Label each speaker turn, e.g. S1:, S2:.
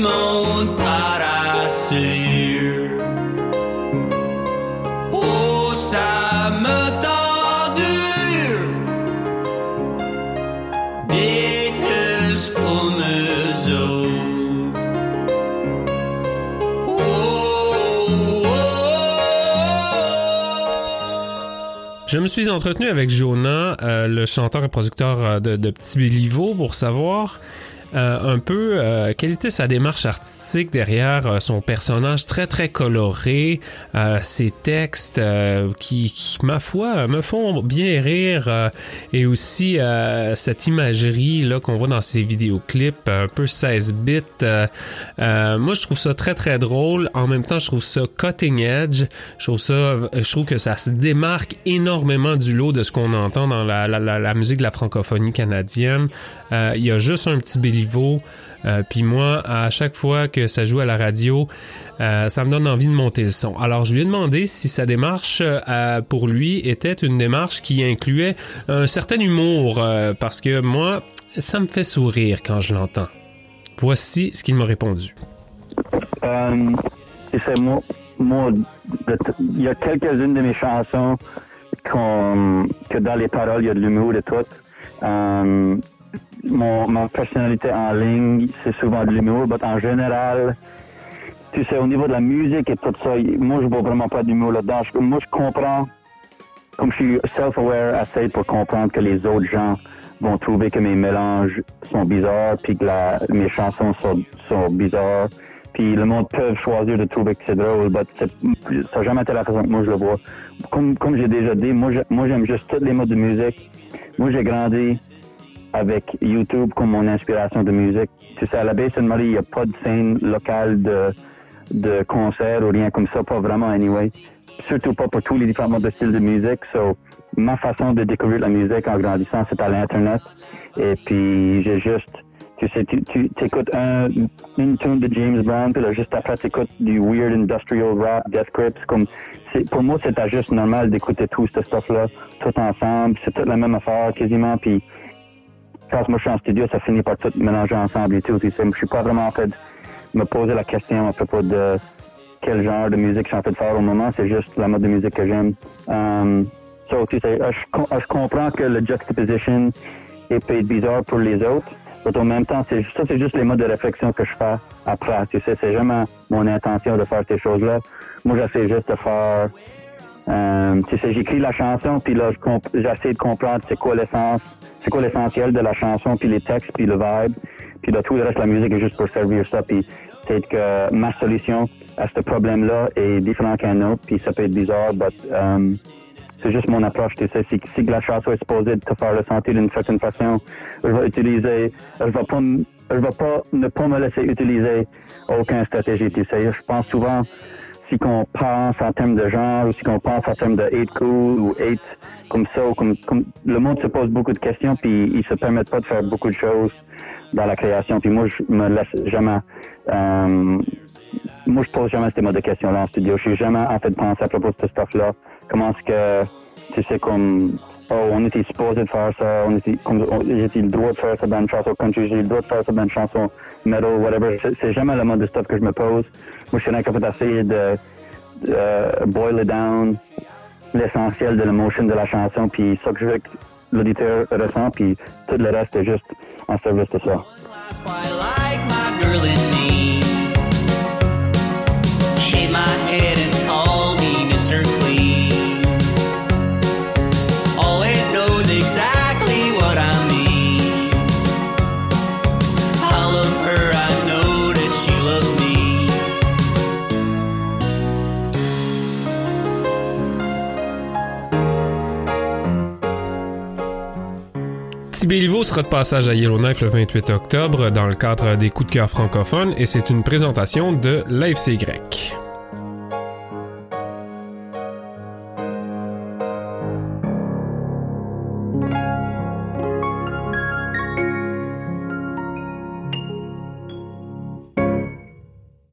S1: monde par. Oh, ça me tend dur d'être eux autres. Oh, oh, oh.
S2: Je me suis entretenu avec Jonah, euh, le chanteur et producteur euh, de, de Petit Béliveau, pour savoir un peu euh, quelle était sa démarche artistique derrière euh, son personnage très très coloré, euh, ses textes euh, qui, qui, ma foi, me font bien rire euh, et aussi euh, cette imagerie là qu'on voit dans ses vidéoclips un peu 16 bits. euh, euh, moi, je trouve ça très très drôle. En même temps, je trouve ça cutting edge. Je trouve ça, je trouve que ça se démarque énormément du lot de ce qu'on entend dans la, la, la, musique de la francophonie canadienne. Euh, Il y a juste un petit Euh, Puis moi, à chaque fois que ça joue à la radio, euh, ça me donne envie de monter le son. Alors, je lui ai demandé si sa démarche euh, pour lui était une démarche qui incluait un certain humour, parce que moi, ça me fait sourire quand je l'entends. Voici ce qu'il m'a répondu.
S3: Il y a quelques-unes de mes chansons que dans les paroles, il y a de l'humour et tout. Mon, ma personnalité en ligne, c'est souvent de l'humour, mais en général, tu sais, au niveau de la musique et tout ça, moi, je vois vraiment pas d'humour là-dedans. Moi, je comprends, comme je suis self-aware assez pour comprendre que les autres gens vont trouver que mes mélanges sont bizarres, puis que la, mes chansons sont, sont bizarres. Puis le monde peut choisir de trouver que c'est drôle, mais ça n'a jamais été la façon que moi je le vois. Comme, comme j'ai déjà dit, moi j'aime juste tous les modes de musique. Moi j'ai grandi avec YouTube comme mon inspiration de musique. Tu sais, à la baie Sainte-Marie, il n'y a pas de scène locale de, de concert ou rien comme ça, pas vraiment anyway. Surtout pas pour tous les différents modes de musique. So, ma façon de découvrir la musique en grandissant, c'est à l'Internet. Et puis, j'ai juste, tu sais, tu, tu écoutes un, une tune de James Brown, puis là, juste après, tu écoutes du weird industrial rap, Death Grips, comme, pour moi, c'était juste normal d'écouter tout ce stuff-là, tout ensemble. C'est toute la même affaire, quasiment, puis quand moi je suis en studio, ça finit par tout mélanger ensemble et tout. Je suis pas vraiment en fait de me poser la question à propos de quel genre de musique je suis en train de faire au moment. C'est juste la mode de musique que j'aime. Um, so, tu sais, je, com- je comprends que le juxtaposition est peut être bizarre pour les autres. Mais en même temps, c'est ça, c'est juste les modes de réflexion que je fais après. Tu sais, c'est jamais mon intention de faire ces choses-là. Moi, j'essaie juste de faire euh, tu sais, j'écris la chanson, puis là, j'essaie de comprendre c'est quoi l'essence, c'est quoi l'essentiel de la chanson, puis les textes, puis le vibe, puis là, tout le reste de la musique est juste pour servir ça, puis peut-être que ma solution à ce problème-là est différente qu'un autre, puis ça peut être bizarre, mais euh, c'est juste mon approche, tu sais, si, si la chanson est supposée te faire ressentir d'une certaine façon, je vais utiliser, je vais pas, je vais pas, ne pas me laisser utiliser aucune stratégie, tu sais, je pense souvent, si qu'on pense en termes de genre, ou si qu'on pense en termes de hate cool ou hate comme ça, ou comme, comme le monde se pose beaucoup de questions, puis ils se permettent pas de faire beaucoup de choses dans la création. Puis moi, je me laisse jamais. euh, moi, je pose jamais ces mots de questions-là en studio. Je suis jamais en fait penser à propos de ce stuff-là. Comment est-ce que, tu sais, comme, oh, on était supposé de faire ça, on était, comme, j'ai le droit de faire ça dans une chanson country, j'ai le droit de faire ça dans une chanson metal, whatever. C'est, jamais le mode de stuff que je me pose. Moi, je suis rien capable d'essayer de, de euh, boil down, l'essentiel de l'émotion de la chanson, puis ça que je veux que l'auditeur ressent, puis tout le reste est juste en service de ça.
S2: Petit Béliveau sera de passage à Yellowknife le 28 octobre dans le cadre des coups de cœur francophones et c'est une présentation de l'AFC grec.